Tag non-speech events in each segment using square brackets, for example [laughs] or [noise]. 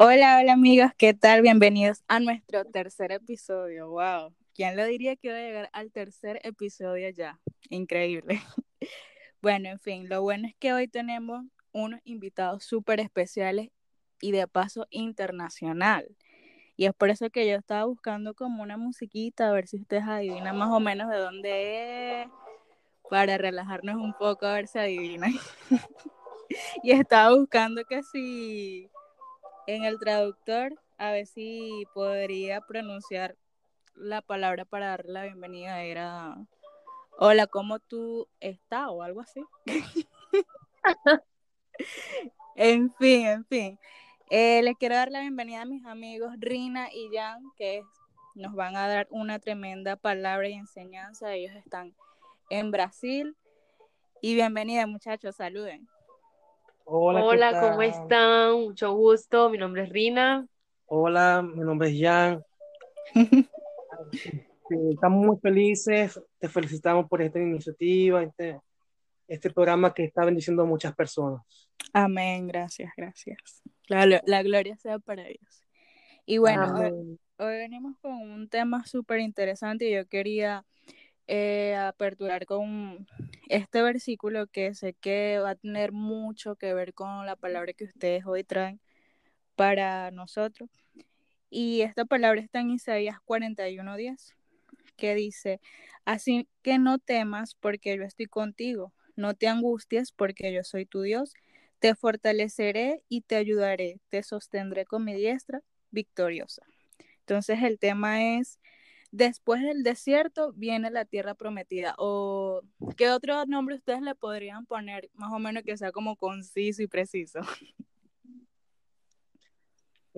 Hola, hola amigos, ¿qué tal? Bienvenidos a nuestro tercer episodio. Wow, ¿quién lo diría que iba a llegar al tercer episodio ya? Increíble. [laughs] Bueno, en fin, lo bueno es que hoy tenemos unos invitados súper especiales y de paso internacional. Y es por eso que yo estaba buscando como una musiquita, a ver si ustedes adivinan más o menos de dónde es, para relajarnos un poco, a ver si adivinan. [laughs] y estaba buscando que si en el traductor, a ver si podría pronunciar la palabra para darle la bienvenida. Era, hola, ¿cómo tú estás? O algo así. [laughs] en fin, en fin. Eh, les quiero dar la bienvenida a mis amigos Rina y Jan, que nos van a dar una tremenda palabra y enseñanza. Ellos están en Brasil. Y bienvenida, muchachos, saluden. Hola, Hola ¿cómo están? Mucho gusto, mi nombre es Rina. Hola, mi nombre es Jan. [laughs] Estamos muy felices, te felicitamos por esta iniciativa, este, este programa que está bendiciendo a muchas personas. Amén, gracias, gracias. La, la gloria sea para Dios. Y bueno, hoy, hoy, venimos con un tema súper interesante y yo quería eh, aperturar con este versículo que sé que va a tener mucho que ver con la palabra que ustedes hoy traen para nosotros. Y esta palabra está en Isaías 41:10, que dice, así que no temas porque yo estoy contigo, no te angusties porque yo soy tu Dios, te fortaleceré y te ayudaré, te sostendré con mi diestra victoriosa. Entonces el tema es Después del desierto viene la tierra prometida. ¿O qué otro nombre ustedes le podrían poner, más o menos que sea como conciso y preciso? [laughs]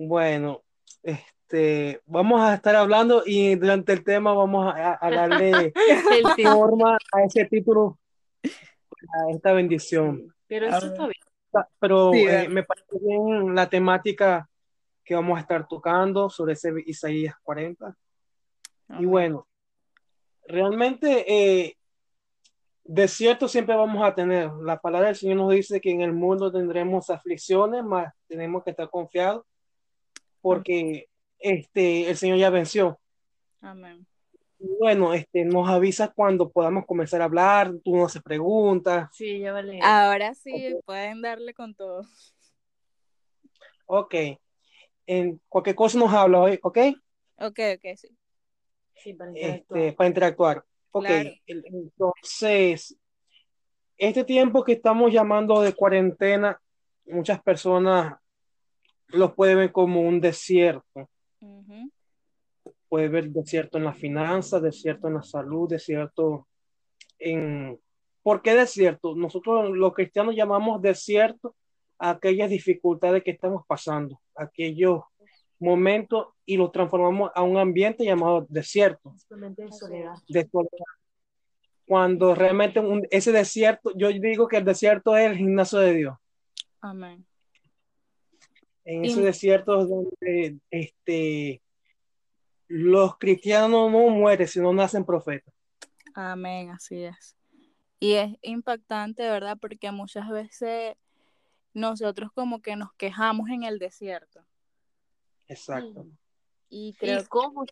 Bueno, este, vamos a estar hablando y durante el tema vamos a, darle [laughs] forma a ese título, a esta bendición. Pero eso está bien. Pero eh, me parece bien la temática que vamos a estar tocando sobre ese Isaías 40. Y bueno, realmente eh, desierto siempre vamos a tener. La palabra del Señor nos dice que en el mundo tendremos aflicciones, más tenemos que estar confiados porque este, el Señor ya venció. Amén. bueno, este, nos avisa cuando podamos comenzar a hablar, tú nos haces preguntas. Sí, ya vale. Ahora sí, pueden darle con todo. Ok. En cualquier cosa nos habla hoy, ¿ok? Ok, ok, sí para interactuar. Este, para interactuar. Ok, entonces, este tiempo que estamos llamando de cuarentena, muchas personas lo pueden ver como un desierto. Puede ver desierto en las finanzas, desierto en la salud, desierto en... ¿Por qué desierto? Nosotros los cristianos llamamos desierto a aquellas dificultades que estamos pasando, aquellos momentos y lo transformamos a un ambiente llamado desierto. De soledad. De soledad. Cuando realmente ese desierto, yo digo que el desierto es el gimnasio de Dios. Amén. En ese desierto es donde este, los cristianos no mueren, sino nacen profetas. Amén, así es. Y es impactante, ¿verdad? Porque muchas veces nosotros como que nos quejamos en el desierto. Exacto. Y creo cómo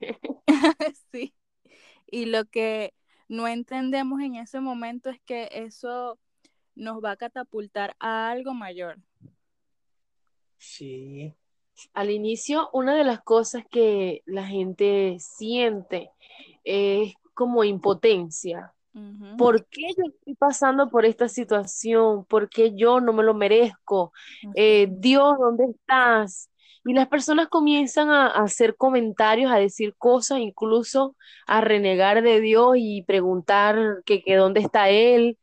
[laughs] [laughs] sí. Y lo que no entendemos en ese momento es que eso nos va a catapultar a algo mayor. Sí. Al inicio, una de las cosas que la gente siente es como impotencia. ¿Por qué yo estoy pasando por esta situación? ¿Por qué yo no me lo merezco? Eh, Dios, ¿dónde estás? Y las personas comienzan a, hacer comentarios, a decir cosas, incluso a renegar de Dios y preguntar que, dónde está Él.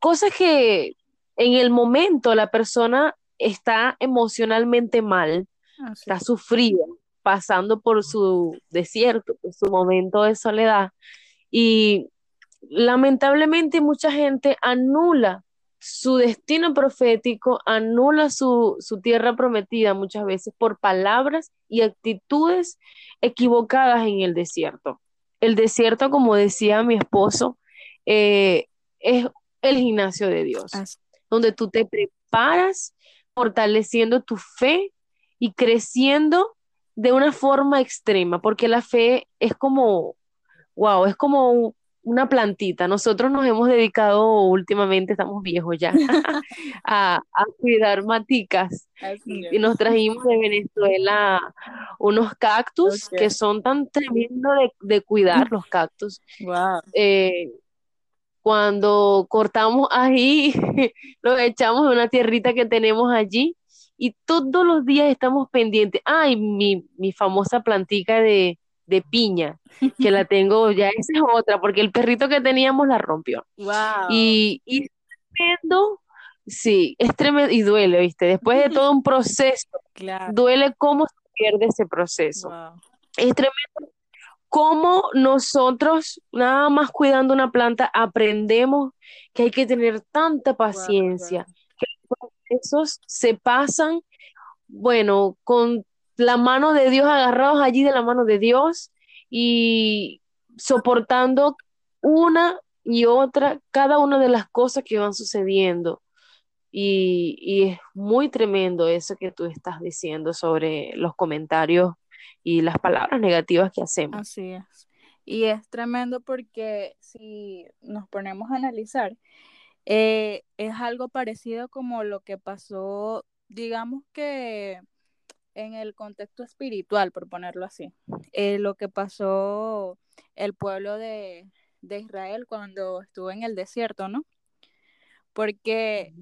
Cosas que en el momento la persona está emocionalmente mal, está sufrida, pasando por su desierto, por su momento de soledad. Y lamentablemente mucha gente anula su destino profético anula su, tierra prometida muchas veces por palabras y actitudes equivocadas en el desierto. El desierto, como decía mi esposo, eh, es el gimnasio de Dios, donde tú te preparas fortaleciendo tu fe y creciendo de una forma extrema, porque la fe es como, wow, es como una plantita. Nosotros nos hemos dedicado últimamente, estamos viejos ya, [laughs] [laughs] a, cuidar maticas. Y, nos trajimos de Venezuela unos cactus que son tan tremendos de, cuidar, los cactus. Eh, cuando cortamos ahí, los [laughs] echamos en una tierrita que tenemos allí y todos los días estamos pendientes. Ay, mi, mi famosa plantica de, de piña, que la tengo ya, esa es otra, porque el perrito que teníamos la rompió. Wow. Y, y es tremendo, sí, es tremendo y duele, ¿viste? Después de todo un proceso, [laughs] duele cómo se pierde ese proceso. Es tremendo cómo nosotros, nada más cuidando una planta, aprendemos que hay que tener tanta paciencia, que los procesos se pasan, bueno, con la mano de Dios, agarrados allí de la mano de Dios y soportando una y otra, cada una de las cosas que van sucediendo. Y, es muy tremendo eso que tú estás diciendo sobre los comentarios y las palabras negativas que hacemos. Así es. Y es tremendo porque si nos ponemos a analizar, eh, es algo parecido como lo que pasó, digamos que en el contexto espiritual, por ponerlo así, eh, lo que pasó el pueblo de, Israel cuando estuvo en el desierto, ¿no? Porque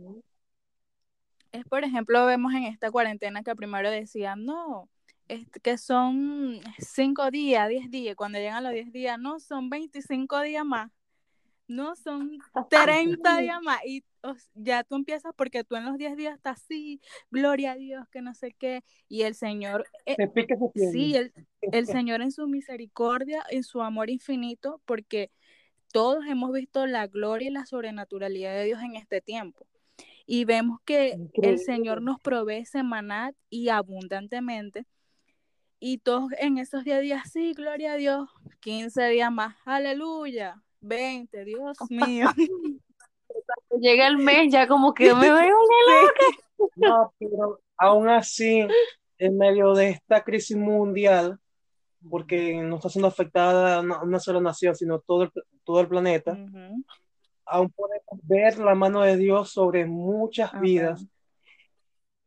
es, por ejemplo, vemos en esta cuarentena que primero decían, no, es que son cinco días, diez días, cuando llegan los diez días, no, son 25 días más, no, son [laughs] 30 días más, y ya tú empiezas porque tú en los 10 días estás así, gloria a Dios, que no sé qué, y el Señor, eh, sí, el, el Señor en su misericordia, en su amor infinito, porque todos hemos visto la gloria y la sobrenaturalidad de Dios en este tiempo. Y vemos que el Señor nos provee semanal y abundantemente. Y todos en esos 10 días, sí, gloria a Dios, 15 días más, aleluya, 20, Dios [laughs] mío. llega el mes ya como que me veo [laughs] loca. No, pero aún así, en medio de esta crisis mundial, porque no está siendo afectada una sola nación, sino todo el, todo el planeta, aún podemos ver la mano de Dios sobre muchas vidas.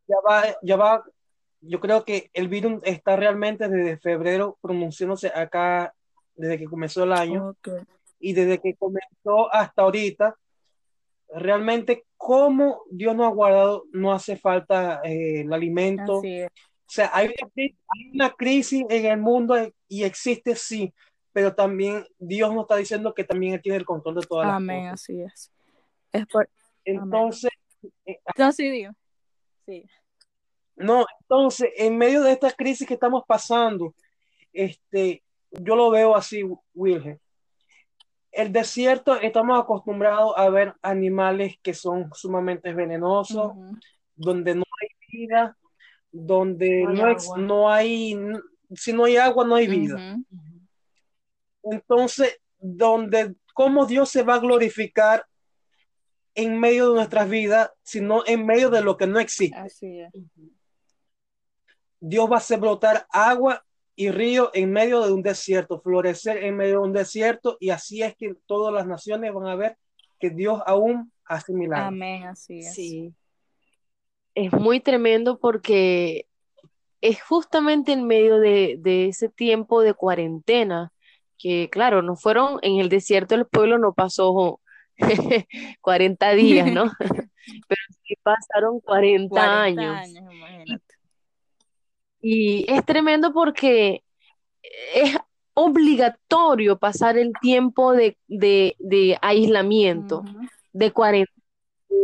Ya va, ya va, yo creo que el virus está realmente desde febrero pronunciándose acá, desde que comenzó el año, y desde que comenzó hasta ahorita, realmente cómo Dios nos ha guardado, no hace falta eh, el alimento. O sea, hay una, crisis en el mundo y existe sí, pero también Dios nos está diciendo que también Él tiene el control de todas Amén, las cosas. así es. es por... Entonces... Eh, no, sí. Sí. No, entonces, en medio de esta crisis que estamos pasando, este, yo lo veo así, Wilhelm el desierto estamos acostumbrados a ver animales que son sumamente venenosos, donde no hay vida, donde no, hay, si no hay agua, no hay vida. Entonces, donde, ¿cómo Dios se va a glorificar en medio de nuestras vidas, sino en medio de lo que no existe? Dios va a hacer brotar agua y río en medio de un desierto, florecer en medio de un desierto, y así es que todas las naciones van a ver que Dios aún hace milagros. Amén, así es. Sí. Es muy tremendo porque es justamente en medio de, ese tiempo de cuarentena, que claro, no fueron en el desierto, el pueblo no pasó [laughs] 40 días, ¿no? [laughs] Pero sí pasaron 40, años. años y es tremendo porque es obligatorio pasar el tiempo de, aislamiento, de cuarentena,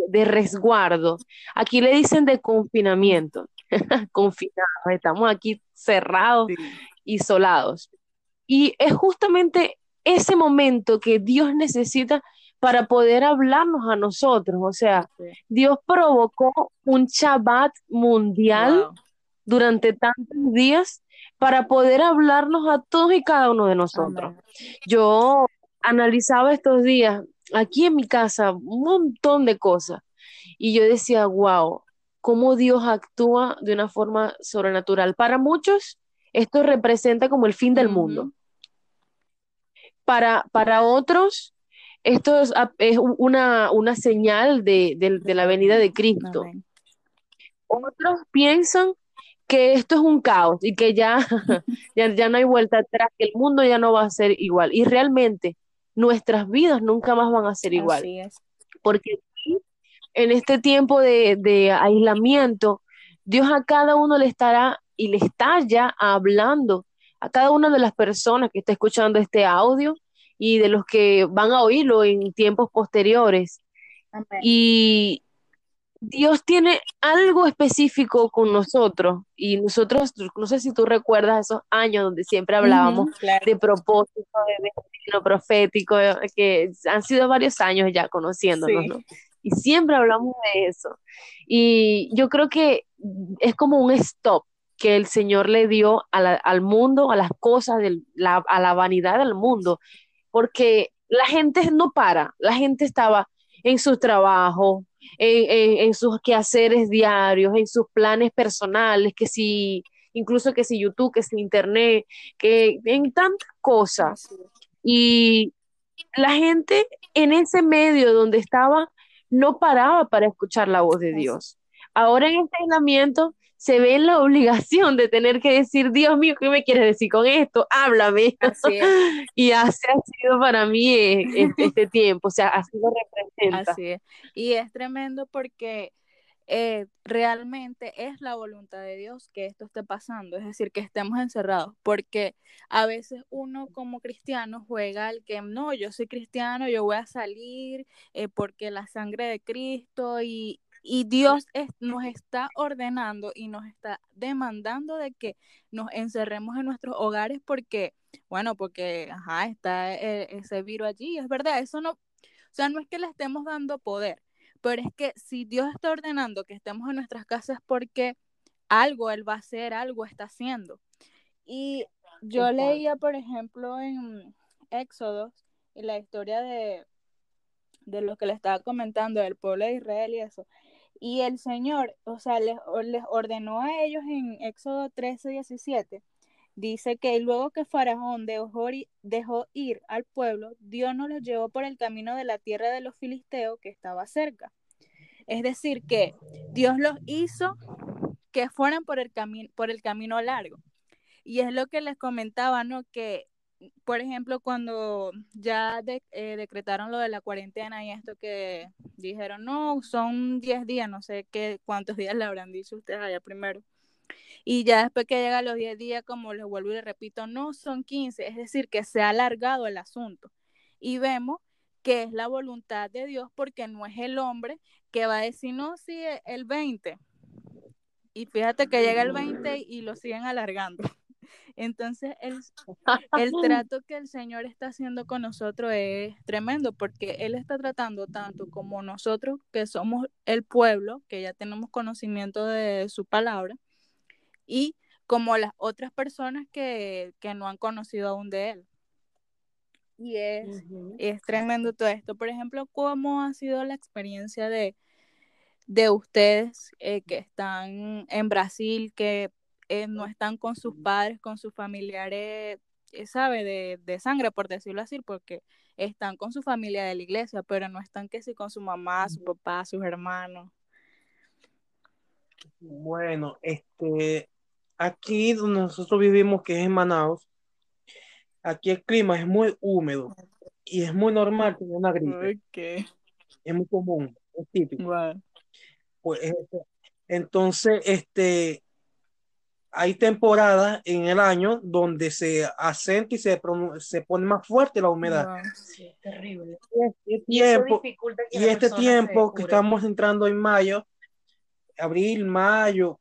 de resguardo. Aquí le dicen de confinamiento, [laughs] confinados, estamos aquí cerrados, isolados. Y es justamente ese momento que Dios necesita para poder hablarnos a nosotros. O sea, Dios provocó un Shabbat mundial durante tantos días para poder hablarnos a todos y cada uno de nosotros. Yo analizaba estos días aquí en mi casa un montón de cosas y yo decía, wow, cómo Dios actúa de una forma sobrenatural. Para muchos, esto representa como el fin del mundo. Para, para otros, esto es, una, señal de, la venida de Cristo. Otros piensan que esto es un caos y que [laughs] [laughs] ya, ya, no hay vuelta atrás, que el mundo ya no va a ser igual. Y realmente nuestras vidas nunca más van a ser igual. Porque en este tiempo de, de aislamiento, Dios a cada uno le estará y le está ya hablando a cada una de las personas que está escuchando este audio y de los que van a oírlo en tiempos posteriores. Y Dios tiene algo específico con nosotros y nosotros, no sé si tú recuerdas esos años donde siempre hablábamos de propósito, de destino profético, que han sido varios años ya conociéndonos, ¿no? Y siempre hablamos de eso. Y yo creo que es como un stop que el Señor le dio al mundo, a las cosas, a la vanidad del mundo, porque la gente no para, la gente estaba en su trabajo, en, sus quehaceres diarios, en sus planes personales, que si, incluso que si YouTube, que si Internet, que en tantas cosas. Y la gente en ese medio donde estaba no paraba para escuchar la voz de Dios. Ahora en este aislamiento se ve en la obligación de tener que decir, Dios mío, ¿qué me quieres decir con esto? Háblame. [laughs] y así ha sido para mí eh, [laughs] este, tiempo, o sea, así lo representa. Así es. Y es tremendo porque eh, realmente es la voluntad de Dios que esto esté pasando, es decir, que estemos encerrados, porque a veces uno como cristiano juega al que no, yo soy cristiano, yo voy a salir eh, porque la sangre de Cristo y, y Dios nos está ordenando y nos está demandando de que nos encerremos en nuestros hogares porque, bueno, porque, ajá, está eh, ese virus allí, es verdad, eso no, o sea, no es que le estemos dando poder, pero es que si Dios está ordenando que estemos en nuestras casas porque algo Él va a hacer, algo está haciendo. Y yo leía, por ejemplo, en Éxodo, en la historia de, de lo que le estaba comentando del pueblo de Israel y eso. Y el Señor, o sea, les, les ordenó a ellos en Éxodo 13, 17 Dice que luego que Faraón dejó, dejó, ir al pueblo, Dios no los llevó por el camino de la tierra de los filisteos que estaba cerca. Es decir, que Dios los hizo que fueran por el, por el camino largo. Y es lo que les comentaba, ¿no? Que, por ejemplo, cuando ya eh, decretaron lo de la cuarentena y esto que dijeron, no, son 10 días, no sé qué, cuántos días le habrán dicho ustedes allá primero y ya después que llega a los 10 días, como les vuelvo y les repito, no son 15, es decir, que se ha alargado el asunto. Y vemos que es la voluntad de Dios porque no es el hombre que va a decir, no, sí, el 20. Y fíjate que llega el 20 y lo siguen alargando. Entonces, el, [laughs] el trato que el Señor está haciendo con nosotros es tremendo porque Él está tratando tanto como nosotros, que somos el pueblo, que ya tenemos conocimiento de su palabra, y como las otras personas que, no han conocido aún de él. Y es, es tremendo todo esto. Por ejemplo, ¿cómo ha sido la experiencia de, de ustedes eh, que están en Brasil, que eh, no están con sus padres, con sus familiares, eh, sabe, de, de, sangre, por decirlo así, porque están con su familia de la iglesia, pero no están que sí con su mamá, su papá, sus hermanos? Bueno, este, aquí donde nosotros vivimos, que es en Manaus, aquí el clima es muy húmedo y es muy normal tener una gripe. Es muy común, es típico. Pues, este, entonces, este, hay temporadas en el año donde se acentúa y se, se pone más fuerte la humedad. terrible. Y este tiempo, y este tiempo que estamos entrando en mayo, abril, mayo,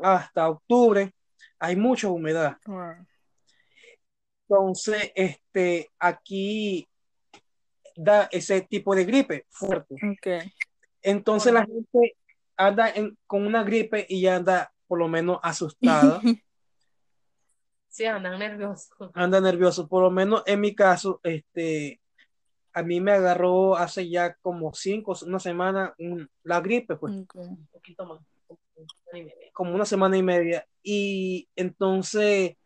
hasta octubre hay mucha humedad. Entonces, este, aquí da ese tipo de gripe fuerte. Entonces la gente anda con una gripe y anda por lo menos asustada. [laughs] Sí, andan nerviosos. Anda nervioso. Por lo menos en mi caso, este, a mí me agarró hace ya como cinco, una semana la gripe, pues. Un poquito más como una semana y media. Y entonces,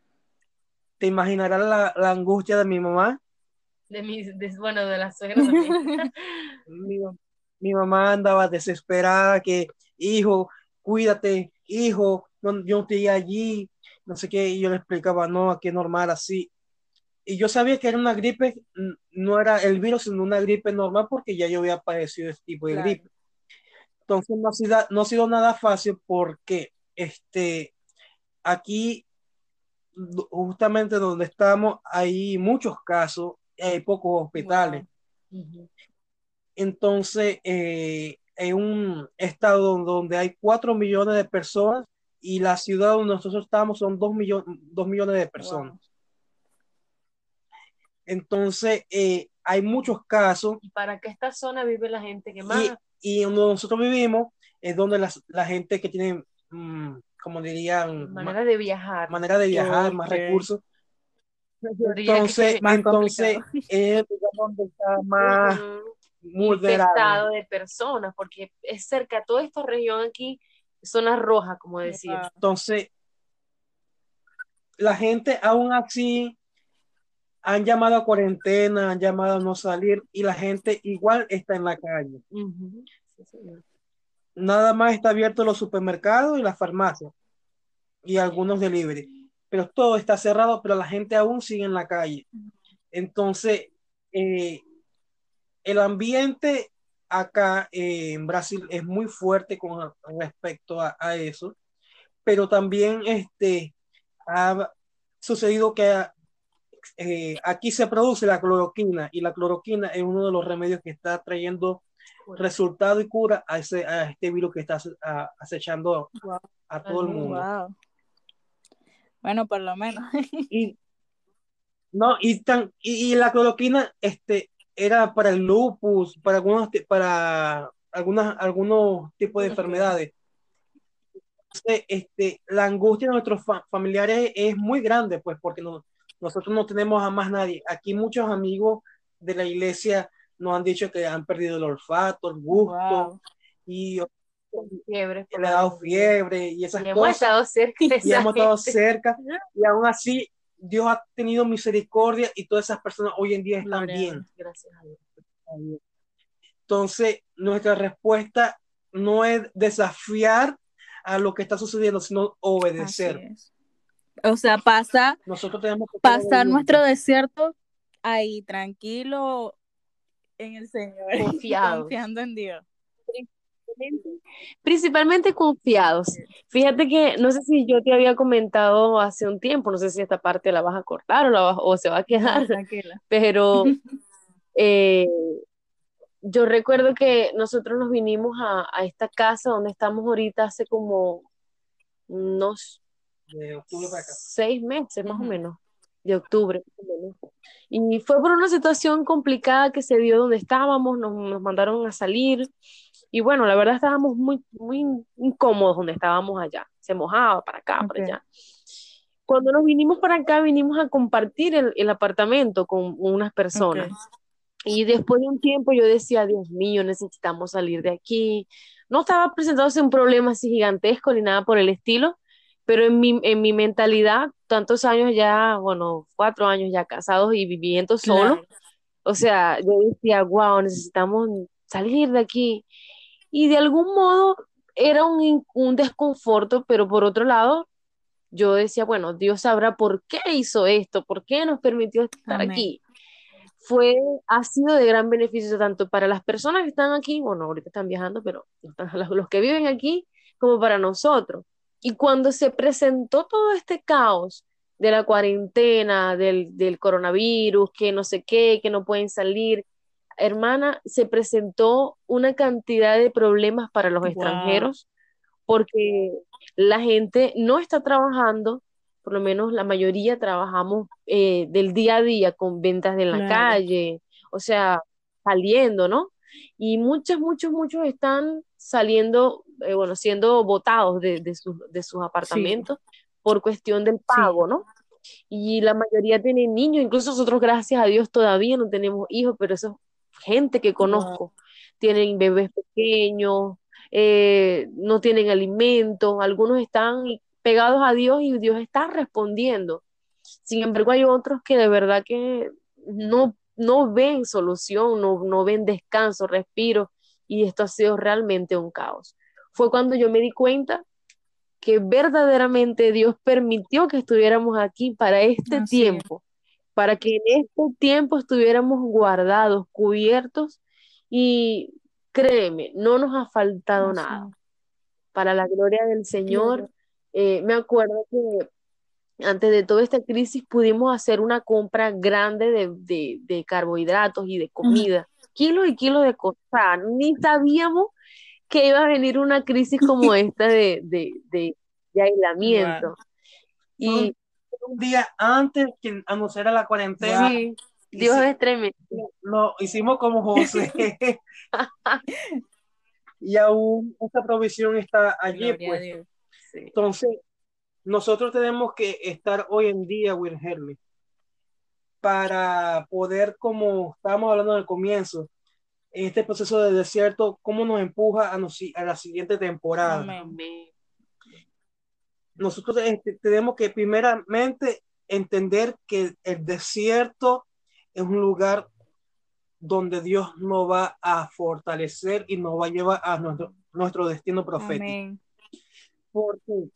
te imaginarás la, angustia de mi mamá. De mi, bueno, de la suegra también. [laughs] mi, mamá andaba desesperada que, hijo, cuídate, hijo, yo no estoy allí, no sé qué, y yo le explicaba, no, aquí es normal, así. Y yo sabía que era una gripe, no era el virus, sino una gripe normal, porque ya yo había padecido este tipo de gripe. Entonces no ha, sido, no ha sido nada fácil porque este, aquí, justamente donde estamos, hay muchos casos, hay pocos hospitales. Entonces, eh, en un estado donde hay cuatro millones de personas y la ciudad donde nosotros estamos son dos, millones dos millones de personas. Entonces, eh, hay muchos casos. ¿Y para qué esta zona vive la gente que más? y donde nosotros vivimos es donde la gente que tiene, mm, como dirían, manera de viajar, manera de viajar, más recursos. Entonces, entonces es donde está [laughs] más infectado de personas, porque es cerca, toda esta región aquí, zona roja, como decía. Entonces, la gente aún así han llamado a cuarentena, han llamado a no salir y la gente igual está en la calle. Nada más está abierto los supermercados y las farmacias y algunos delivery, pero todo está cerrado, pero la gente aún sigue en la calle. Entonces, eh, el ambiente acá eh, en Brasil es muy fuerte con respecto a, a eso, pero también este, ha sucedido que eh, aquí se produce la cloroquina y la cloroquina es uno de los remedios que está trayendo resultado y cura a, ese, a este virus que está acechando a todo el mundo. Bueno, por lo menos. [laughs] y, no, y, tan, y, la cloroquina este, era para el lupus, para algunos, para algunas, algunos tipos de enfermedades. este, la angustia de nuestros familiares es muy grande, pues, porque no, nosotros no tenemos a más nadie. Aquí muchos amigos de la iglesia nos han dicho que han perdido el olfato, el gusto y fiebre, le ha dado fiebre y esas y cosas. Hemos estado cerca y hemos estado cerca y aún así Dios ha tenido misericordia y todas esas personas hoy en día están bien. Gracias a Dios. Entonces, nuestra respuesta no es desafiar a lo que está sucediendo, sino obedecer. O sea, pasa, Nosotros tenemos que pasar nuestro desierto ahí tranquilo en el Señor, [laughs] confiando en Dios. Principalmente, confiados. Fíjate que no sé si yo te había comentado hace un tiempo, no sé si esta parte la vas a cortar o, la o se va a quedar, [laughs] pero [laughs] eh, yo recuerdo que nosotros nos vinimos a, a, esta casa donde estamos ahorita hace como unos seis meses más o menos, de octubre. Y fue por una situación complicada que se dio donde estábamos, nos, nos, mandaron a salir y bueno, la verdad estábamos muy, muy incómodos donde estábamos allá, se mojaba para acá, para allá. Cuando nos vinimos para acá, vinimos a compartir el, el apartamento con unas personas. Y después de un tiempo yo decía, Dios mío, necesitamos salir de aquí. No estaba presentándose un problema así gigantesco ni nada por el estilo, pero en mi, en mi mentalidad, tantos años ya, bueno, cuatro años ya casados y viviendo solo, o sea, yo decía, wow, necesitamos salir de aquí. Y de algún modo era un, un desconforto, pero por otro lado, yo decía, bueno, Dios sabrá por qué hizo esto, por qué nos permitió estar aquí. Fue, ha sido de gran beneficio tanto para las personas que están aquí, bueno, ahorita están viajando, pero [laughs] los que viven aquí, como para nosotros y cuando se presentó todo este caos de la cuarentena, del, coronavirus, que no sé qué, que no pueden salir, hermana, se presentó una cantidad de problemas para los extranjeros porque la gente no está trabajando, por lo menos la mayoría trabajamos eh, del día a día con ventas de la calle, o sea, saliendo, ¿no? Y muchos, muchos, muchos están saliendo, eh, bueno, siendo votados de, de, de sus apartamentos por cuestión del pago, ¿no? Y la mayoría tienen niños, incluso nosotros, gracias a Dios, todavía no tenemos hijos, pero eso gente que conozco, tienen bebés pequeños, eh, no tienen alimento, algunos están pegados a Dios y Dios está respondiendo. Sin embargo, hay otros que de verdad que no, no ven solución, no, no ven descanso, respiro, y esto ha sido realmente un caos. Fue cuando yo me di cuenta que verdaderamente Dios permitió que estuviéramos aquí para este tiempo, para que en este tiempo estuviéramos guardados, cubiertos y créeme, no nos ha faltado nada. Para la gloria del Señor, eh, me acuerdo que antes de toda esta crisis pudimos hacer una compra grande de, carbohidratos y de comida, kilos y kilos de cosas. Ni sabíamos que iba a venir una crisis como [laughs] esta de, de, aislamiento. Y un día antes que anunciara la cuarentena. Dios es tremendo. Lo hicimos como José. [laughs] y aún esta provisión está allí. Pues. Entonces, nosotros tenemos que estar hoy en día, Will Herley, para poder, como estábamos hablando el comienzo, en este proceso de desierto, cómo nos empuja a, a la siguiente temporada. Nosotros este, tenemos que primeramente entender que el desierto es un lugar donde Dios nos va a fortalecer y nos va a llevar a nuestro, nuestro destino profético. Porque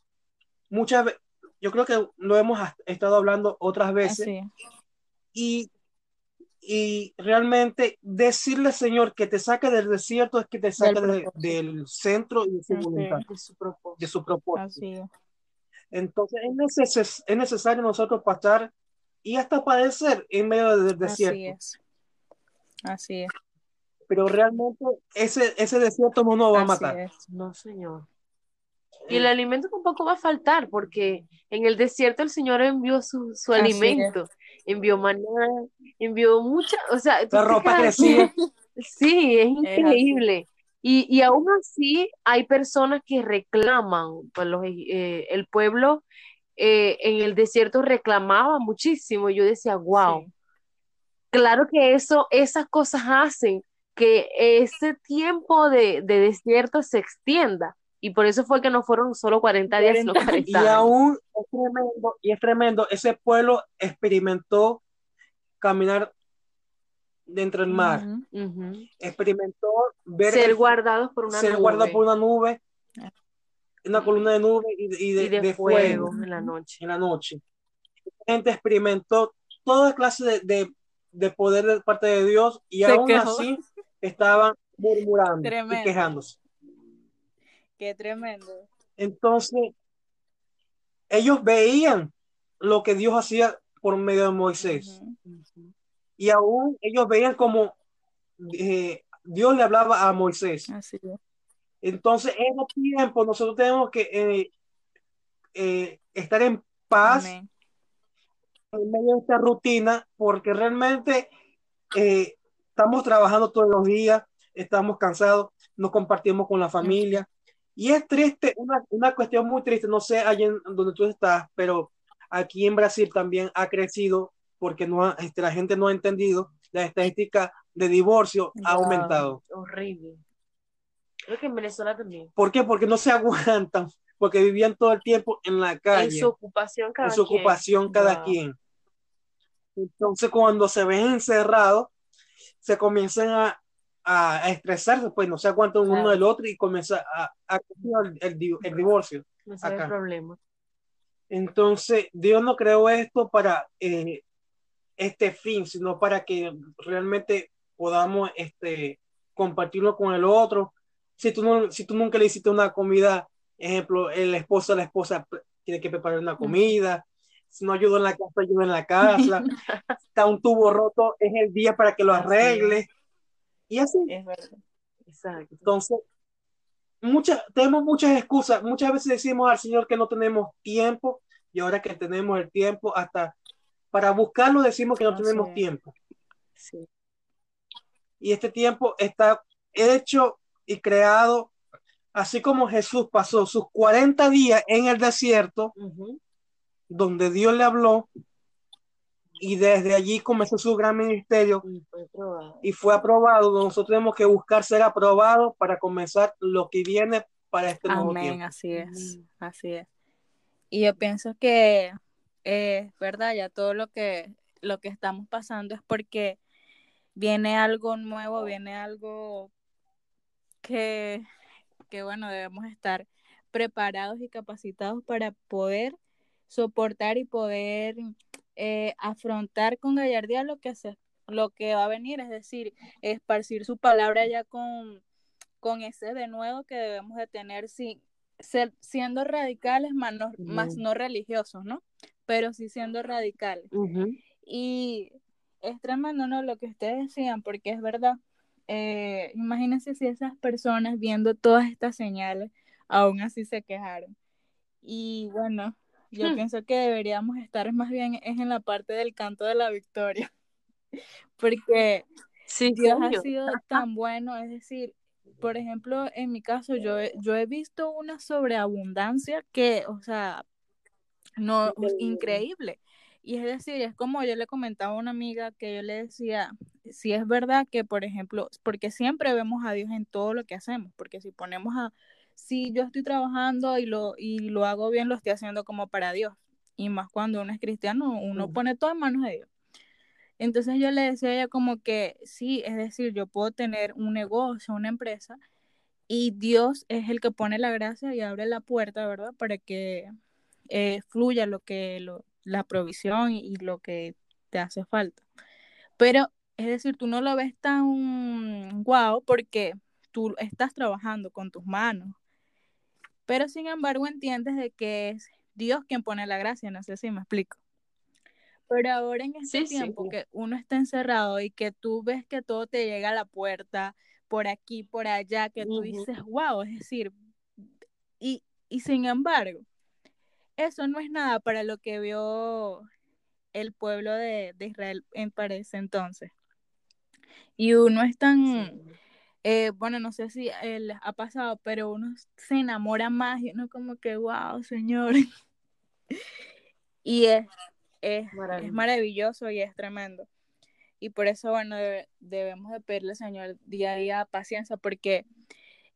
muchas veces, yo creo que lo hemos estado hablando otras veces, y, y realmente decirle, Señor, que te saque del desierto es que te saque del, centro y de su voluntad, de su propósito. Entonces es, es necesario nosotros pasar y hasta padecer en medio del desierto. Así es. Así es. Pero realmente ese, ese desierto no nos va a matar. No, Señor. Y el alimento tampoco va a faltar, porque en el desierto el Señor envió su, su alimento, envió maná, envió mucha, o sea, la ropa crecía. Sí, es increíble. y, y, aún así hay personas que reclaman, pues los, eh, el pueblo eh, en el desierto reclamaba muchísimo. Yo decía, wow, claro que eso, esas cosas hacen que ese tiempo de, desierto se extienda. Y por eso fue que no fueron solo 40 días, sino 40 Y aún es tremendo, y es tremendo, ese pueblo experimentó caminar dentro del mar. Experimentó ver ser guardados por una ser guardados por una nube una columna de nube y de, de, fuego, en la noche. En la noche. La gente experimentó toda clase de, de, poder de parte de Dios y aún así estaban murmurando y quejándose. Qué tremendo. Entonces, ellos veían lo que Dios hacía por medio de Moisés. Y aún ellos veían como eh, Dios le hablaba a Moisés. Así es. Entonces, en el tiempo nosotros tenemos que eh, eh, estar en paz en medio de esta rutina, porque realmente estamos trabajando todos los días, estamos cansados, nos compartimos con la familia. Y es triste, una, una cuestión muy triste, no sé allá en donde tú estás, pero aquí en Brasil también ha crecido porque no este, la gente no ha entendido la estadística de divorcio ha aumentado. Horrible. Creo que en Venezuela también. ¿Por qué? Porque no se aguantan, porque vivían todo el tiempo en la calle. En su ocupación cada en su quien. ocupación cada quien. Entonces, cuando se ven encerrados, se comienzan a, a, estresarse, pues no se aguantan uno del otro y comienza a, a el, el, divorcio. No es el problema. Entonces, Dios no creó esto para eh, este fin, sino para que realmente podamos este, compartirlo con el otro, si tú, no, si tú nunca le hiciste una comida, ejemplo, el esposo la esposa tiene que preparar una comida, si no ayuda en la casa, ayuda en la casa, [laughs] está un tubo roto, es el día para que lo arregle. Y así. Es verdad. Exacto. Entonces, muchas, tenemos muchas excusas. Muchas veces decimos al Señor que no tenemos tiempo y ahora que tenemos el tiempo, hasta para buscarlo decimos que no tenemos tiempo. Sí. Y este tiempo está hecho y creado, así como Jesús pasó sus 40 días en el desierto, donde Dios le habló, y desde allí comenzó su gran ministerio y fue aprobado. Nosotros tenemos que buscar ser aprobados para comenzar lo que viene para este nuevo tiempo. Así es, así es. Y yo pienso que es verdad, ya todo lo que, lo que estamos pasando es porque viene algo nuevo, viene algo que, que bueno, debemos estar preparados y capacitados para poder soportar y poder eh, afrontar con gallardía lo que, se, lo que va a venir, es decir, esparcir su palabra ya con, con ese de nuevo que debemos de tener sí, ser, siendo radicales más no, más no religiosos, ¿no? Pero sí siendo radicales. Y es tremendo, ¿no? Lo que ustedes decían, porque es verdad. Eh, imagínense si esas personas viendo todas estas señales aún así se quejaron. Y bueno, yo hmm. pienso que deberíamos estar más bien es en la parte del canto de la victoria, [laughs] porque sí, Dios ha sido tan bueno, es decir, por ejemplo, en mi caso, yo he, yo he visto una sobreabundancia que, o sea, no, increíble. Y es decir, es como yo le comentaba a una amiga que yo le decía, si es verdad que, por ejemplo, porque siempre vemos a Dios en todo lo que hacemos, porque si ponemos a, si yo estoy trabajando y lo, y lo hago bien, lo estoy haciendo como para Dios. Y más cuando uno es cristiano, uno pone todo en manos de Dios. Entonces yo le decía a ella como que sí, es decir, yo puedo tener un negocio, una empresa, y Dios es el que pone la gracia y abre la puerta, ¿verdad? Para que eh, fluya lo que, lo, la provisión y lo que te hace falta. Pero, es decir, tú no lo ves tan guau porque tú estás trabajando con tus manos, pero sin embargo entiendes de que es Dios quien pone la gracia, no sé si me explico. Pero ahora en este tiempo que uno está encerrado y que tú ves que todo te llega a la puerta, por aquí, por allá, que tú dices, wow, es decir, y, y sin embargo, eso no es nada para lo que vio el pueblo de, de Israel en para ese entonces. Y uno es tan, eh, bueno, no sé si él ha pasado, pero uno se enamora más y uno como que, wow, señor. [laughs] y es, es, maravilloso y es tremendo. Y por eso, bueno, debemos de pedirle, Señor, día a día paciencia, porque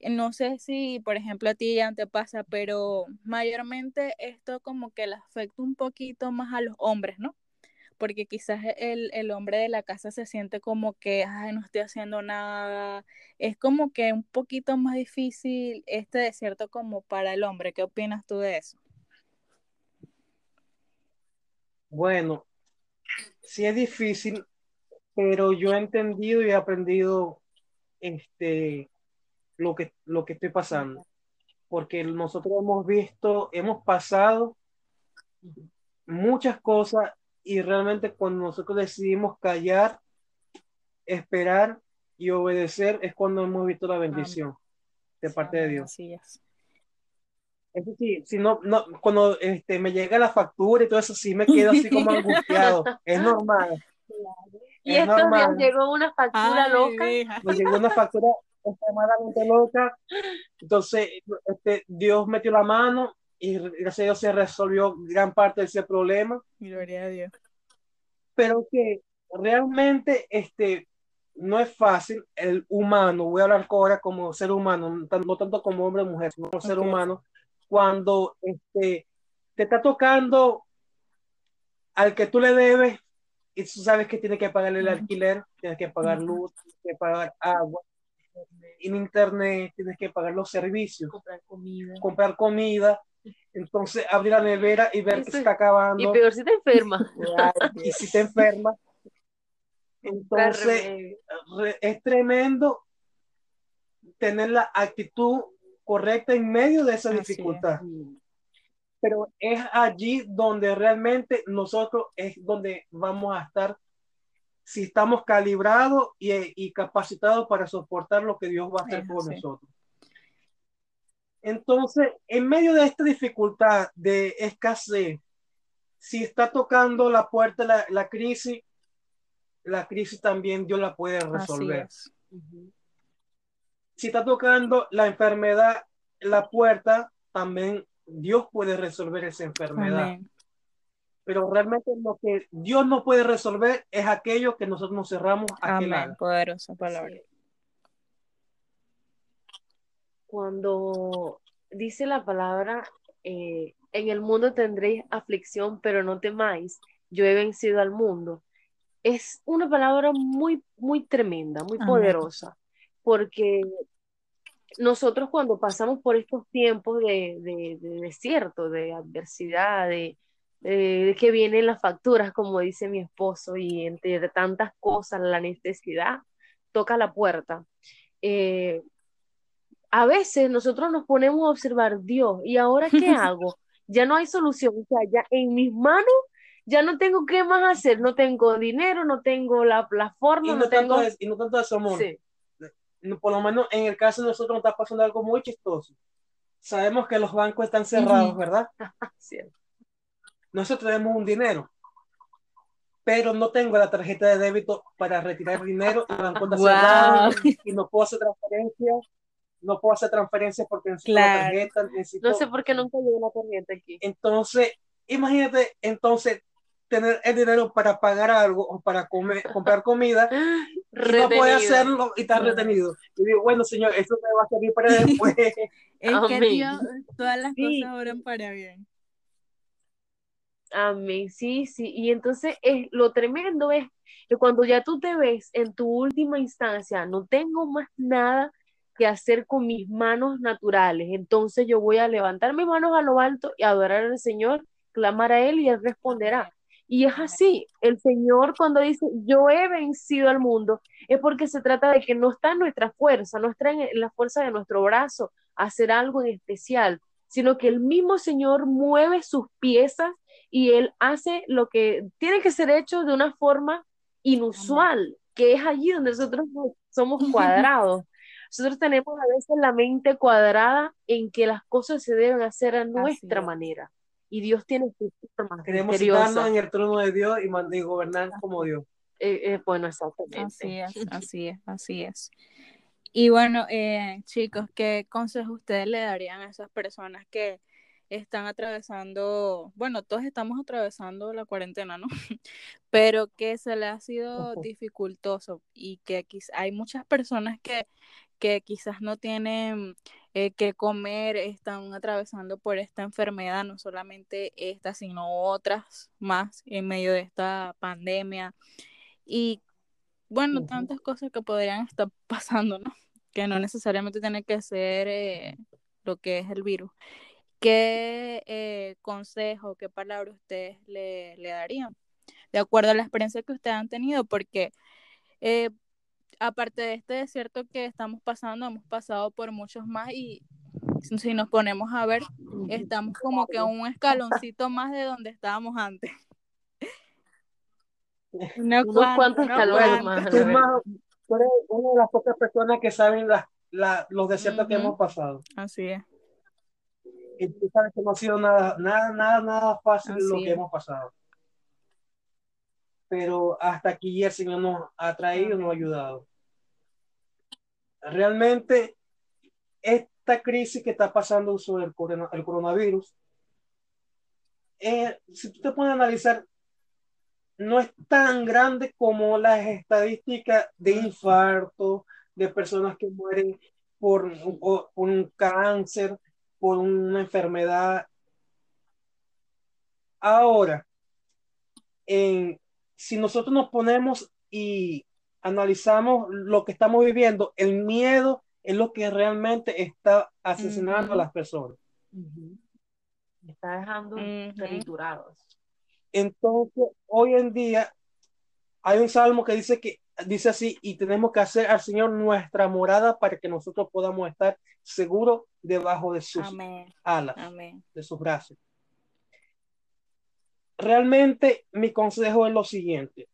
no sé si, por ejemplo, a ti ya te pasa, pero mayormente esto como que le afecta un poquito más a los hombres, ¿no? Porque quizás el, hombre de la casa se siente como que, no estoy haciendo nada. Es como que un poquito más difícil este desierto como para el hombre. ¿Qué opinas tú de eso? Bueno, sí es difícil, pero yo he entendido y he aprendido este, lo, que, lo que estoy pasando. Porque nosotros hemos visto, hemos pasado muchas cosas y realmente cuando nosotros decidimos callar, esperar y obedecer es cuando hemos visto la bendición de parte de Dios. Así es. Eso sí, si no, no, cuando este, me llega la factura y todo eso, sí me quedo así como [laughs] angustiado. Es normal. Y esto me llegó una factura loca. Me llegó una factura extremadamente loca. Entonces, este, Dios metió la mano y gracias a Dios se resolvió gran parte de ese problema. Gloria a Dios. Pero que realmente este, no es fácil el humano, voy a hablar ahora como ser humano, no tanto como hombre o mujer, sino como ser humano, cuando este, te está tocando al que tú le debes y tú sabes que tienes que pagarle el alquiler, tienes que pagar luz, tienes que pagar agua, en internet tienes que pagar los servicios, comprar comida, comprar comida entonces, abrir la nevera y ver que se está acabando. Y peor si te enferma. y si te enferma. Entonces, es tremendo tener la actitud correcta en medio de esa dificultad. Pero es allí donde realmente nosotros es donde vamos a estar si estamos calibrados y, capacitados para soportar lo que Dios va a hacer por nosotros. Entonces, en medio de esta dificultad de escasez, si está tocando la puerta la, la crisis, la crisis también Dios la puede resolver. Si está tocando la enfermedad, la puerta, también Dios puede resolver esa enfermedad. pero realmente lo que Dios no puede resolver es aquello que nosotros nos cerramos a Amén, poderosa palabra. Cuando dice la palabra, eh, en el mundo tendréis aflicción, pero no temáis, yo he vencido al mundo. Es una palabra muy, muy tremenda, muy poderosa, porque nosotros cuando pasamos por estos tiempos de, desierto, de adversidad, de, que vienen las facturas, como dice mi esposo, y entre tantas cosas, la necesidad toca la puerta. Eh, a veces nosotros nos ponemos a observar, Dios, ¿y ahora qué [laughs] hago? Ya no hay solución, o sea, ya en mis manos ya no tengo qué más hacer, no tengo dinero, no tengo la, la forma, no, tengo... y no tanto eso, amor. Sí por lo menos en el caso de nosotros nos está pasando algo muy chistoso. Sabemos que los bancos están cerrados, ¿verdad? [laughs] Nosotros tenemos un dinero, pero no tengo la tarjeta de débito para retirar dinero y la cuenta cerrada y no puedo hacer transferencias. No puedo hacer transferencias porque necesito la tarjeta. No sé por qué nunca llevo la tarjeta aquí. Entonces, imagínate, entonces tener el dinero para pagar algo o para comer, [laughs] comprar comida y no puede hacerlo y está retenido. Y digo, bueno, señor, eso me va a servir para [laughs] después. es que Dios, todas las cosas oran para bien. Amén, sí, sí. Y entonces es, lo tremendo es que cuando ya tú te ves en tu última instancia, no tengo más nada que hacer con mis manos naturales, entonces yo voy a levantar mis manos a lo alto y adorar al Señor, clamar a Él y Él responderá. Y es así, el Señor cuando dice, yo he vencido al mundo, es porque se trata de que no está en nuestra fuerza, no está en la fuerza de nuestro brazo hacer algo en especial, sino que el mismo Señor mueve sus piezas y Él hace lo que tiene que ser hecho de una forma inusual, que es allí donde nosotros somos [laughs] cuadrados. Nosotros tenemos a veces la mente cuadrada en que las cosas se deben hacer a nuestra manera y Dios tiene su forma Queremos sentarnos en el trono de Dios y, gobernar como Dios. Eh, eh, bueno, exactamente. Así es, [laughs] así es, así es. Y bueno, eh, chicos, ¿qué consejo ustedes le darían a esas personas que están atravesando, bueno, todos estamos atravesando la cuarentena, ¿no? [laughs] Pero que se le ha sido dificultoso y que hay muchas personas que, que quizás no tienen eh, que comer, están atravesando por esta enfermedad, no solamente esta, sino otras más en medio de esta pandemia. Y bueno, tantas cosas que podrían estar [laughs] pasando, ¿no? Que no necesariamente tiene que ser eh, lo que es el virus. ¿Qué eh, consejo, qué palabra ustedes le, le, darían? De acuerdo a la experiencia que ustedes han tenido, porque aparte de este desierto que estamos pasando, hemos pasado por muchos más y si nos ponemos a ver, estamos como que un escaloncito más de donde estábamos antes. [laughs] Unos cuantos escalones más. Es más, una de las pocas personas que saben los desiertos que hemos pasado. Así es. Y tú sabes que no ha sido nada, nada, nada, nada fácil lo que hemos pasado. Pero hasta aquí el Señor nos ha traído, nos ha ayudado realmente esta crisis que está pasando sobre el, coronavirus, eh, si tú te puedes analizar, no es tan grande como las estadísticas de infarto, de personas que mueren por, por un cáncer, por una enfermedad. Ahora, si nosotros nos ponemos y analizamos lo que estamos viviendo, el miedo es lo que realmente está asesinando a las personas. Está dejando triturados. Entonces, hoy en día hay un salmo que dice que dice así y tenemos que hacer al Señor nuestra morada para que nosotros podamos estar seguros debajo de sus alas, de sus brazos. Realmente mi consejo es lo siguiente.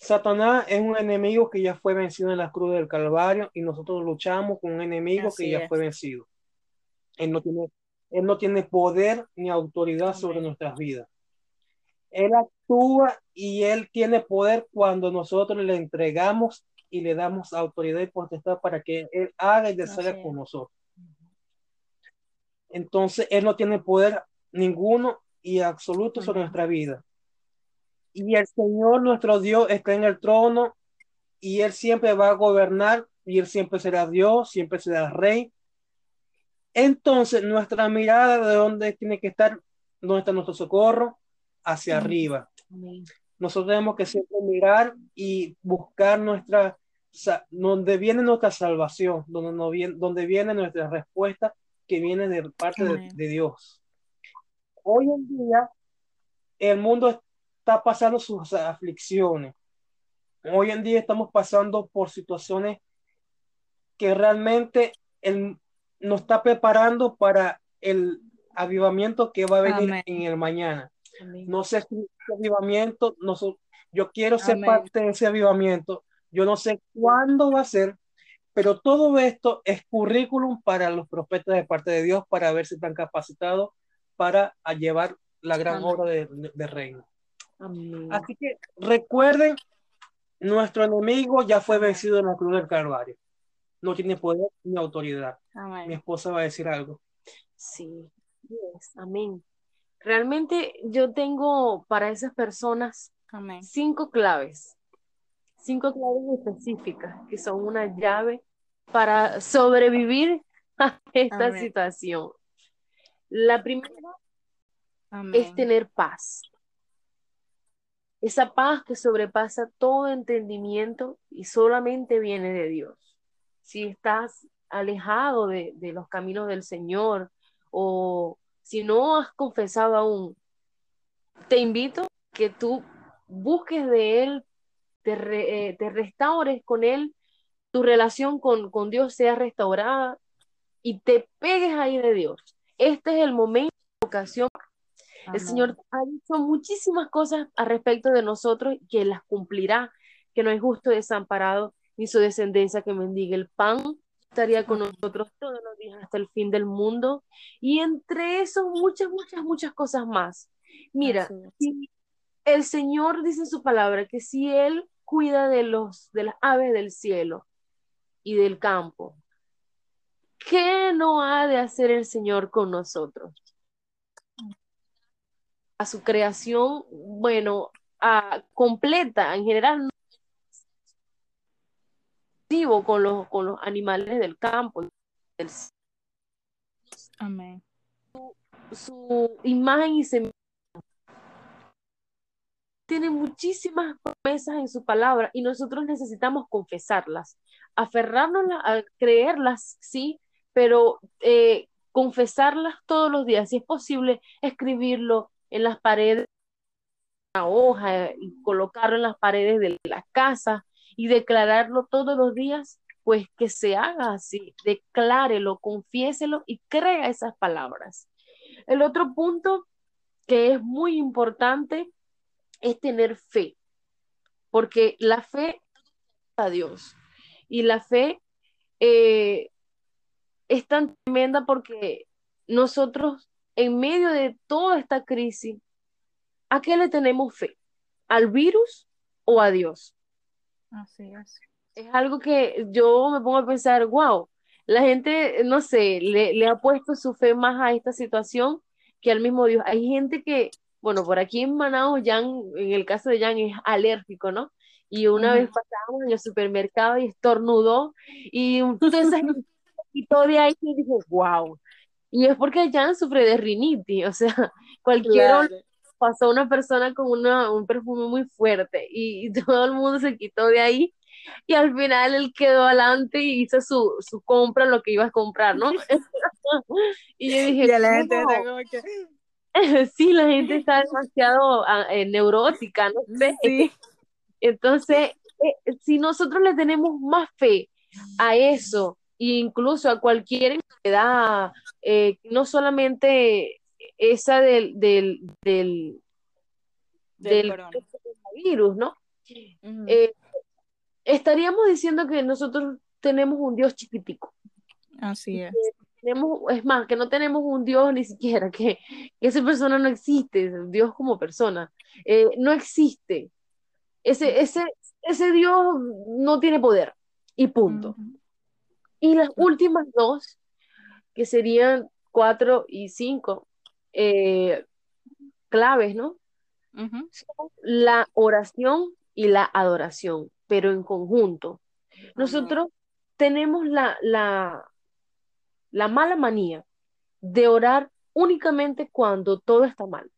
Satanás es un enemigo que ya fue vencido en la cruz del Calvario y nosotros luchamos con un enemigo que ya fue vencido. Él no tiene, él no tiene poder ni autoridad sobre nuestras vidas. Él actúa y él tiene poder cuando nosotros le entregamos y le damos autoridad y potestad para que él haga y deshaga con nosotros. Entonces, él no tiene poder ninguno y absoluto sobre nuestra vida. Y el Señor nuestro Dios está en el trono y Él siempre va a gobernar y Él siempre será Dios, siempre será Rey. Entonces nuestra mirada de dónde tiene que estar, dónde está nuestro socorro, hacia arriba. Nosotros tenemos que siempre mirar y buscar nuestra, donde viene nuestra salvación, donde, no viene, donde viene nuestra respuesta que viene de parte de Dios. Hoy en día el mundo está pasando sus aflicciones. Hoy en día estamos pasando por situaciones que realmente nos está preparando para el avivamiento que va a venir en el mañana. No sé si ese avivamiento, no, yo quiero ser parte de ese avivamiento. Yo no sé cuándo va a ser, pero todo esto es currículum para los profetas de parte de Dios para ver si están capacitados para llevar la gran obra de, reino. Así que recuerden, nuestro enemigo ya fue vencido en la cruz del Calvario. No tiene poder ni autoridad. Mi esposa va a decir algo. Sí, amén. Realmente yo tengo para esas personas cinco claves, cinco claves específicas que son una llave para sobrevivir a esta situación. La primera es tener paz. Esa paz que sobrepasa todo entendimiento y solamente viene de Dios. Si estás alejado de, los caminos del Señor o si no has confesado aún, te invito que tú busques de Él, te, eh, restaures con Él, tu relación con, con Dios sea restaurada y te pegues ahí de Dios este es el momento de ocasión. El Señor ha dicho muchísimas cosas al respecto de nosotros que las cumplirá, que no es justo desamparado ni su descendencia que mendigue el pan, estaría con nosotros todos los días hasta el fin del mundo. Y entre eso, muchas, muchas, muchas cosas más. Mira, el Señor dice en su palabra que si Él cuida de, los, de las aves del cielo y del campo, ¿qué no ha de hacer el Señor con nosotros? A su creación, bueno, a, completa, en general, vivo con los, con los animales del campo. Amén. Su, imagen y semejanza tiene muchísimas promesas en su palabra y nosotros necesitamos confesarlas, aferrarnos a creerlas, sí, pero eh, confesarlas todos los días, si es posible, escribirlo en las paredes, una hoja y colocarlo en las paredes de la casa y declararlo todos los días, pues que se haga así, declárelo, confiéselo y crea esas palabras. El otro punto que es muy importante es tener fe, porque la fe a Dios y la fe eh, es tan tremenda porque nosotros, en medio de toda esta crisis, ¿a qué le tenemos fe? ¿Al virus o a Dios? Así es. Es algo que yo me pongo a pensar, wow, la gente, no sé, le, ha puesto su fe más a esta situación que al mismo Dios. Hay gente que, bueno, por aquí en Manaus, Jan, en el caso de Jan, es alérgico, ¿no? Y una vez pasábamos en el supermercado y estornudó y entonces y todo de ahí y dije, wow. Y es porque Jan sufre de rinitis, o sea, [laughs] cualquier pasó una persona con una, un perfume muy fuerte y, [laughs] todo el mundo se quitó de ahí y al final él quedó adelante y hizo su, su compra, lo que iba a comprar, ¿no? [laughs] y yo dije, la gente está como que... sí, la gente está demasiado ah, eh, neurótica, ¿no sé? Entonces, eh, si nosotros le tenemos más fe a eso, incluso a cualquier enfermedad, eh, no solamente esa del, del, del, virus, ¿no? Eh, estaríamos diciendo que nosotros tenemos un Dios chiquitico. Así es. Tenemos, es más, que no tenemos un Dios ni siquiera, [laughs] que, esa persona no existe, Dios como persona, eh, no existe. Ese, ese, ese Dios no tiene poder y punto. Y las últimas dos, que serían cuatro y cinco, eh, claves, ¿no? la oración y la adoración, pero en conjunto. Nosotros tenemos la, la, la mala manía de orar únicamente cuando todo está mal.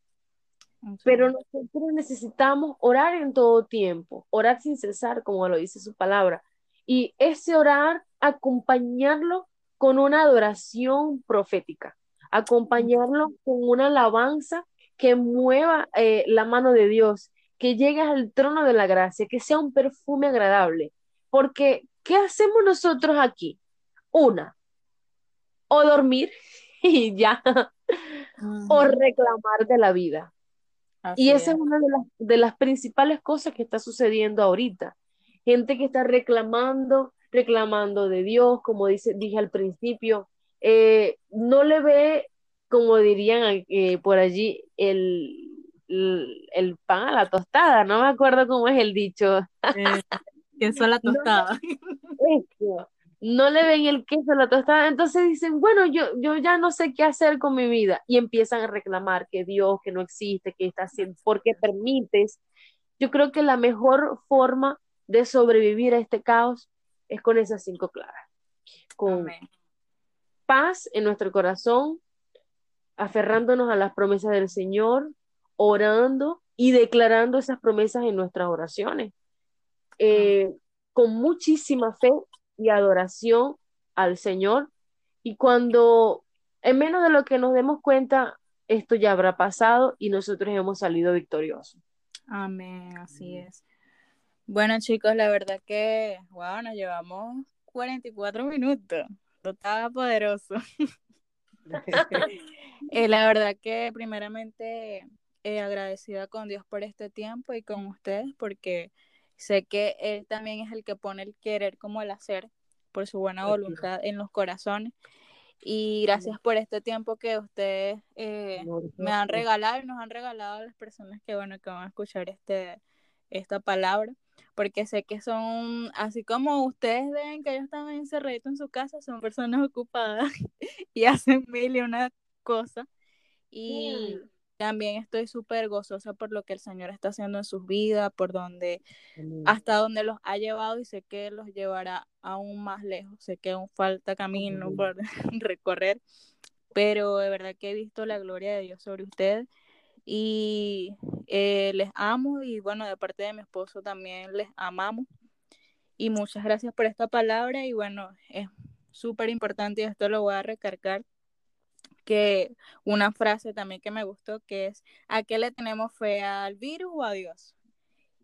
Pero nosotros necesitamos orar en todo tiempo, orar sin cesar, como lo dice su palabra. Y ese orar, acompañarlo con una adoración profética, acompañarlo con una alabanza que mueva eh, la mano de Dios, que llegue al trono de la gracia, que sea un perfume agradable. Porque, ¿qué hacemos nosotros aquí? Una, o dormir [laughs] y ya, o reclamar de la vida y esa es, una de las, de las principales cosas que está sucediendo ahorita. Gente que está reclamando, reclamando de Dios, como dice, dije al principio, eh, no le ve, como dirían eh, por allí, el, el, pan a la tostada, no me acuerdo cómo es el dicho. Eh, queso a la [laughs] tostada no le ven el queso a la tostada, entonces dicen, bueno, yo, yo ya no sé qué hacer con mi vida y empiezan a reclamar que Dios, que no existe, que está haciendo, porque permites. Yo creo que la mejor forma de sobrevivir a este caos es con esas cinco claras, con paz en nuestro corazón, aferrándonos a las promesas del Señor, orando y declarando esas promesas en nuestras oraciones. Eh, con muchísima fe y adoración al Señor. Y cuando en menos de lo que nos demos cuenta, esto ya habrá pasado y nosotros hemos salido victoriosos. Amén, así es. Bueno, chicos, la verdad que, wow, nos llevamos 44 minutos. Esto poderoso. [laughs] [laughs] Eh, la verdad que, primeramente, eh, agradecida con Dios por este tiempo y con ustedes, porque Sé que Él también es el que pone el querer como el hacer por su buena voluntad en los corazones. Y gracias por este tiempo que ustedes eh, me han regalado y nos han regalado a las personas que, bueno, que van a escuchar este, esta palabra, porque sé que son, así como ustedes ven que ellos están encerrados en su casa, son personas ocupadas [laughs] y hacen mil y una cosas. Y, también estoy súper gozosa por lo que el Señor está haciendo en sus vidas, por donde, hasta donde los ha llevado y sé que los llevará aún más lejos. Sé que aún falta camino por [laughs] recorrer, pero de verdad que he visto la gloria de Dios sobre ustedes y eh, les amo y bueno, de parte de mi esposo también les amamos. Y muchas gracias por esta palabra y bueno, es súper importante y esto lo voy a recargar que una frase también que me gustó que es ¿a qué le tenemos fe al virus o a Dios?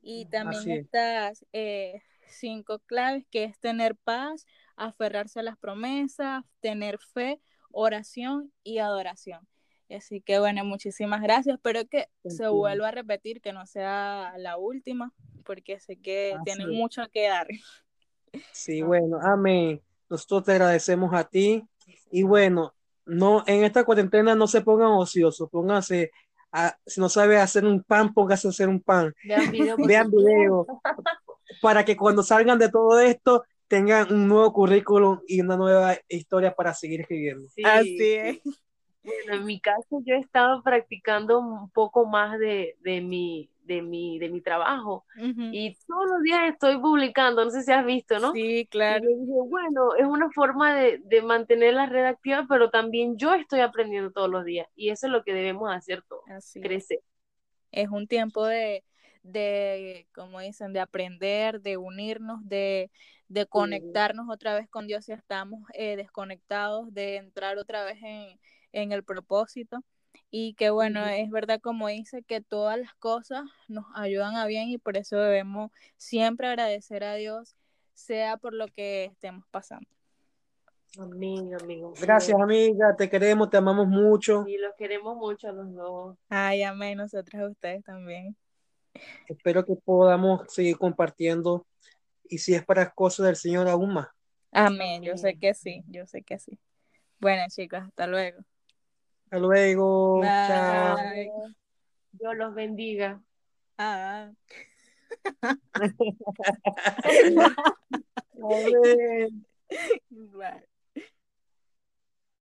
Y también estas eh, cinco claves que es tener paz, aferrarse a las promesas, tener fe, oración y adoración. Así que bueno, muchísimas gracias. Espero que se vuelva a repetir, que no sea la última, porque sé que tiene mucho que dar. Sí, bueno, amén. Nosotros te agradecemos a ti. Y bueno, no, en esta cuarentena no se pongan ociosos, pónganse, a, si no sabe hacer un pan, póngase a hacer un pan. Vean video. para que cuando salgan de todo esto tengan un nuevo currículum y una nueva historia para seguir escribiendo. Así es. Bueno, en mi caso yo he estado practicando un poco más de, de mi de mi, de mi trabajo. Y todos los días estoy publicando, no sé si has visto, ¿no? Sí, claro. bueno, es una forma de, de mantener la red activa, pero también yo estoy aprendiendo todos los días. Y eso es lo que debemos hacer todos, crecer. Es un tiempo de, de, como dicen, de aprender, de unirnos, de, de conectarnos otra vez con Dios si estamos eh, desconectados, de entrar otra vez en, en el propósito y que bueno, es verdad como dice que todas las cosas nos ayudan a bien y por eso debemos siempre agradecer a Dios, sea por lo que estemos pasando. Amén, amigo. Gracias, amiga, te queremos, te amamos mucho. Y los queremos mucho a los dos. Ay, amén, nosotros a ustedes también. Espero que podamos seguir compartiendo y si es para cosas del Señor aún más. Amén, yo sé que sí, yo sé que sí. Bueno, chicas, hasta luego. Hasta luego. Chao. Dios los bendiga. Ah. [laughs]